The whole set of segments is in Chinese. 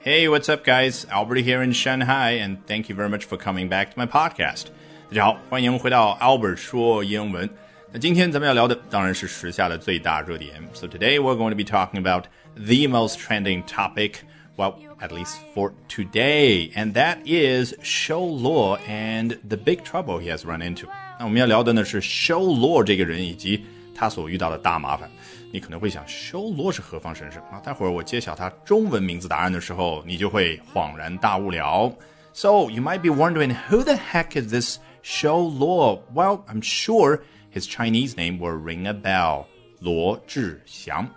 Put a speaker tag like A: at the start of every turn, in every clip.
A: Hey, what's up, guys? Albert here in Shanghai, and thank you very much for coming back to my podcast. 大家好，欢迎回到 Albert 说英文。那今天咱们要聊的当然是时下的最大热点。So today we're going to be talking about the most trending topic, well, at least for today, and that is Shou Luo and the big trouble he has run into. 那我们要聊的呢是 Shou Luo 这个人以及 他所遇到的大麻烦。你可能会想，修罗是何方神圣啊？待会儿我揭晓他中文名字答案的时候，你就会恍然大悟了。So you might be wondering who the heck is this Show Luo? Well, I'm sure his Chinese name will ring a bell. 罗志祥。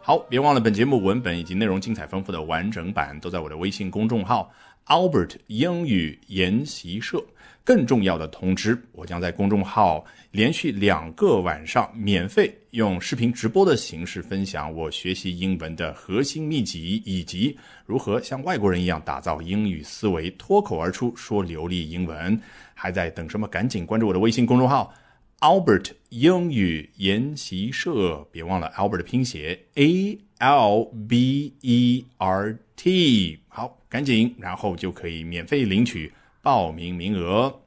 A: 好，别忘了本节目文本以及内容精彩丰富的完整版都在我的微信公众号 Albert 英语研习社。更重要的通知，我将在公众号连续两个晚上免费用视频直播的形式分享我学习英文的核心秘籍，以及如何像外国人一样打造英语思维，脱口而出说流利英文。还在等什么？赶紧关注我的微信公众号 Albert 英语研习社，别忘了 Albert 的拼写 A L B E R T。好，赶紧，然后就可以免费领取。报名名额。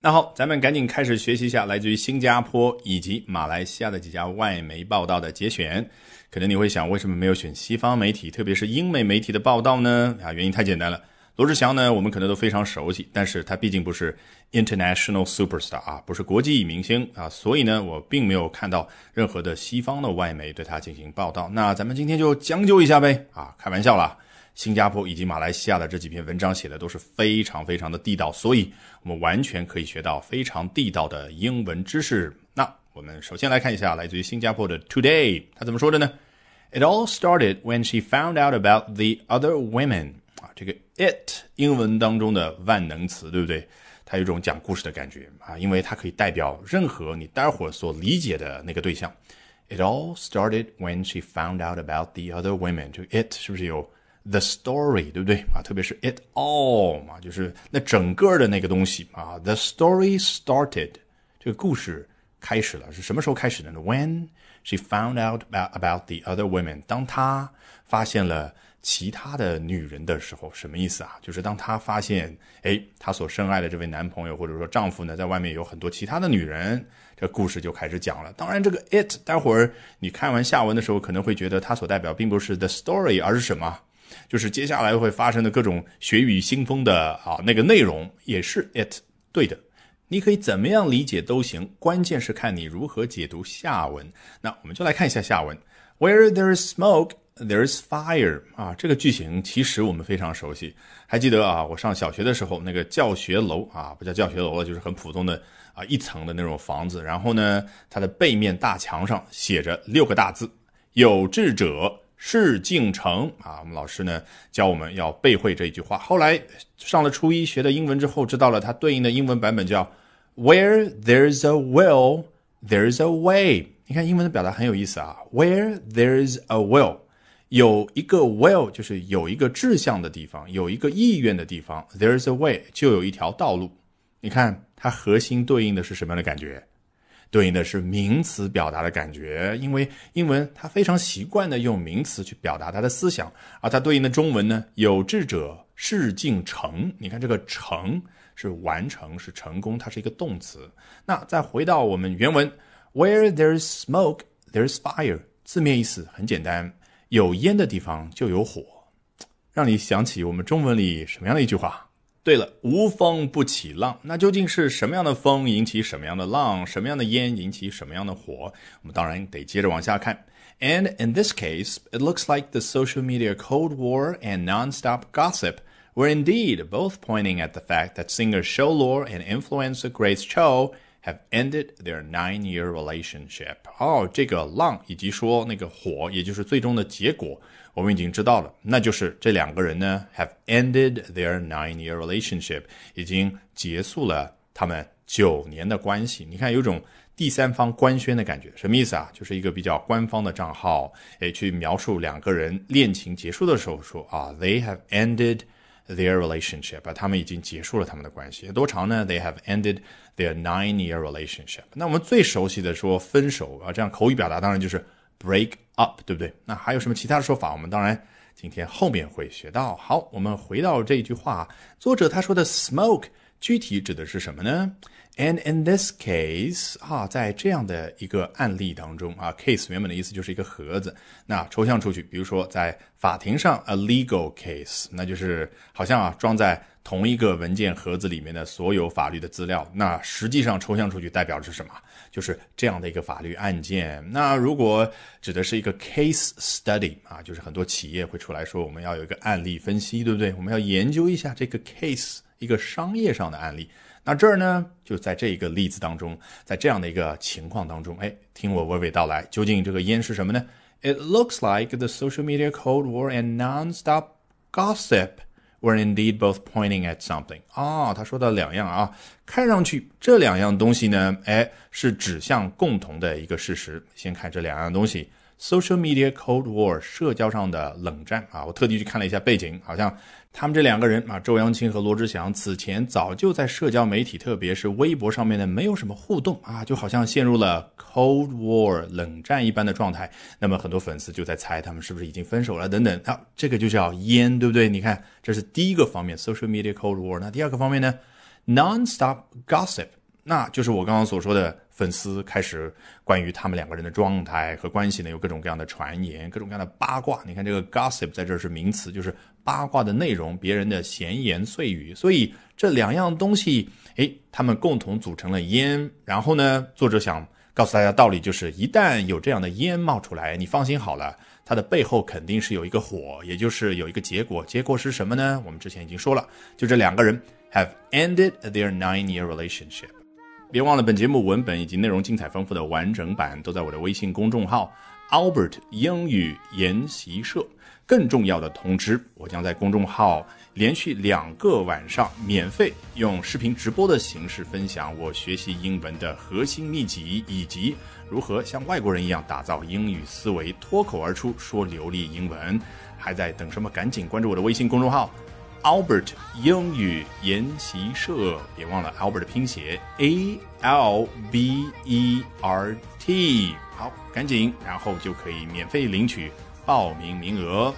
A: 那好，咱们赶紧开始学习一下来自于新加坡以及马来西亚的几家外媒报道的节选。可能你会想，为什么没有选西方媒体，特别是英美媒体的报道呢？啊，原因太简单了。罗志祥呢，我们可能都非常熟悉，但是他毕竟不是 international superstar 啊，不是国际明星啊，所以呢，我并没有看到任何的西方的外媒对他进行报道。那咱们今天就将就一下呗啊，开玩笑啦。新加坡以及马来西亚的这几篇文章写的都是非常非常的地道，所以我们完全可以学到非常地道的英文知识。那我们首先来看一下来自于新加坡的 Today，他怎么说的呢？It all started when she found out about the other women。啊，这个 it 英文当中的万能词，对不对？它有一种讲故事的感觉啊，因为它可以代表任何你待会儿所理解的那个对象。It all started when she found out about the other women。这个 it 是不是有？The story，对不对啊？特别是 it all 嘛，就是那整个的那个东西啊。The story started，这个故事开始了，是什么时候开始的呢？When she found out about about the other women，当她发现了其他的女人的时候，什么意思啊？就是当她发现，哎，她所深爱的这位男朋友或者说丈夫呢，在外面有很多其他的女人，这故事就开始讲了。当然，这个 it，待会儿你看完下文的时候，可能会觉得它所代表并不是 the story，而是什么？就是接下来会发生的各种血雨腥风的啊，那个内容也是 it 对的，你可以怎么样理解都行，关键是看你如何解读下文。那我们就来看一下下文，Where there is smoke, there is fire 啊，这个句型其实我们非常熟悉，还记得啊，我上小学的时候那个教学楼啊，不叫教学楼了，就是很普通的啊一层的那种房子，然后呢，它的背面大墙上写着六个大字：有志者。事竟成啊！我们老师呢教我们要背会这一句话。后来上了初一学的英文之后，知道了它对应的英文版本叫 “Where there's a will, there's a way”。你看英文的表达很有意思啊。Where there's a will，有一个 will 就是有一个志向的地方，有一个意愿的地方，there's a way 就有一条道路。你看它核心对应的是什么样的感觉？对应的是名词表达的感觉，因为英文它非常习惯的用名词去表达它的思想，而它对应的中文呢，有志者事竟成。你看这个成是完成，是成功，它是一个动词。那再回到我们原文，Where there's smoke, there's fire。字面意思很简单，有烟的地方就有火，让你想起我们中文里什么样的一句话？对了，无风不起浪，那究竟是什么样的风引起什么样的浪，什么样的烟引起什么样的火？我们当然得接着往下看。And in this case, it looks like the social media Cold War and nonstop gossip were indeed both pointing at the fact that singer Shou Luo and influencer Grace Cho have ended their nine-year relationship。哦，这个浪以及说那个火，也就是最终的结果。我们已经知道了，那就是这两个人呢，have ended their nine-year relationship，已经结束了他们九年的关系。你看，有种第三方官宣的感觉，什么意思啊？就是一个比较官方的账号，诶，去描述两个人恋情结束的时候说啊，they have ended their relationship，啊，他们已经结束了他们的关系。多长呢？They have ended their nine-year relationship。那我们最熟悉的说分手啊，这样口语表达当然就是。break up，对不对？那还有什么其他的说法？我们当然今天后面会学到。好，我们回到这句话，作者他说的 smoke 具体指的是什么呢？And in this case，啊，在这样的一个案例当中啊，case 原本的意思就是一个盒子，那抽象出去，比如说在法庭上，a legal case，那就是好像啊装在。同一个文件盒子里面的所有法律的资料，那实际上抽象出去代表着什么？就是这样的一个法律案件。那如果指的是一个 case study 啊，就是很多企业会出来说，我们要有一个案例分析，对不对？我们要研究一下这个 case 一个商业上的案例。那这儿呢，就在这一个例子当中，在这样的一个情况当中，哎，听我娓娓道来，究竟这个烟是什么呢？It looks like the social media cold war and non-stop gossip. Were indeed both pointing at something 啊，他说到两样啊，看上去这两样东西呢，哎，是指向共同的一个事实。先看这两样东西：social media cold war，社交上的冷战啊。我特地去看了一下背景，好像。他们这两个人啊，周扬青和罗志祥此前早就在社交媒体，特别是微博上面呢，没有什么互动啊，就好像陷入了 Cold War 冷战一般的状态。那么很多粉丝就在猜他们是不是已经分手了等等。啊，这个就叫烟，对不对？你看，这是第一个方面，social media Cold War。那第二个方面呢，non-stop gossip，那就是我刚刚所说的。粉丝开始关于他们两个人的状态和关系呢，有各种各样的传言，各种各样的八卦。你看这个 gossip 在这是名词，就是八卦的内容，别人的闲言碎语。所以这两样东西，哎，他们共同组成了烟。然后呢，作者想告诉大家道理，就是一旦有这样的烟冒出来，你放心好了，它的背后肯定是有一个火，也就是有一个结果。结果是什么呢？我们之前已经说了，就这两个人 have ended their nine-year relationship。别忘了，本节目文本以及内容精彩丰富的完整版都在我的微信公众号 Albert 英语研习社。更重要的通知，我将在公众号连续两个晚上免费用视频直播的形式分享我学习英文的核心秘籍，以及如何像外国人一样打造英语思维，脱口而出说流利英文。还在等什么？赶紧关注我的微信公众号。Albert 英语研习社，别忘了 Albert 的拼写 A L B E R T。好，赶紧，然后就可以免费领取报名名额。